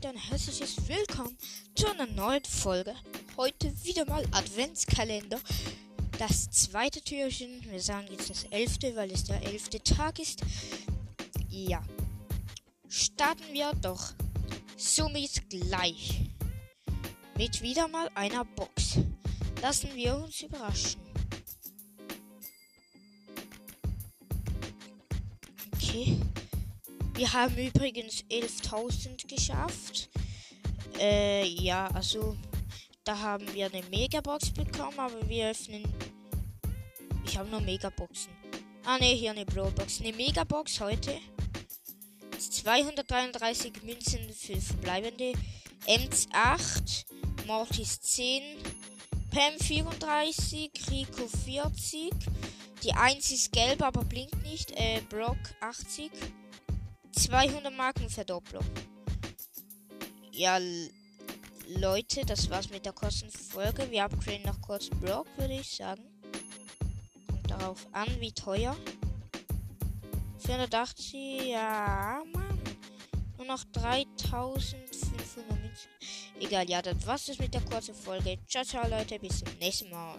Leute, ein herzliches Willkommen zu einer neuen Folge. Heute wieder mal Adventskalender. Das zweite Türchen. Wir sagen jetzt das elfte, weil es der elfte Tag ist. Ja. Starten wir doch somit gleich. Mit wieder mal einer Box. Lassen wir uns überraschen. Okay. Wir haben übrigens 11.000 geschafft. Äh, ja, also da haben wir eine Megabox bekommen, aber wir öffnen. Ich habe nur Megaboxen. Ah ne, hier eine Brawlbox. Eine Megabox heute. 233 Münzen für verbleibende. Ems 8, Mortis 10, Pam 34, Rico 40. Die 1 ist gelb, aber blinkt nicht. Äh, Brock 80. 200 Marken Verdopplung. Ja, Leute, das war's mit der Kostenfolge. Wir upgraden noch kurz Brock, würde ich sagen. Kommt darauf an, wie teuer. 480, ja, Mann. Nur noch 3500 Münzen. Egal, ja, das war's mit der kurzen Folge. Ciao, ciao, Leute, bis zum nächsten Mal.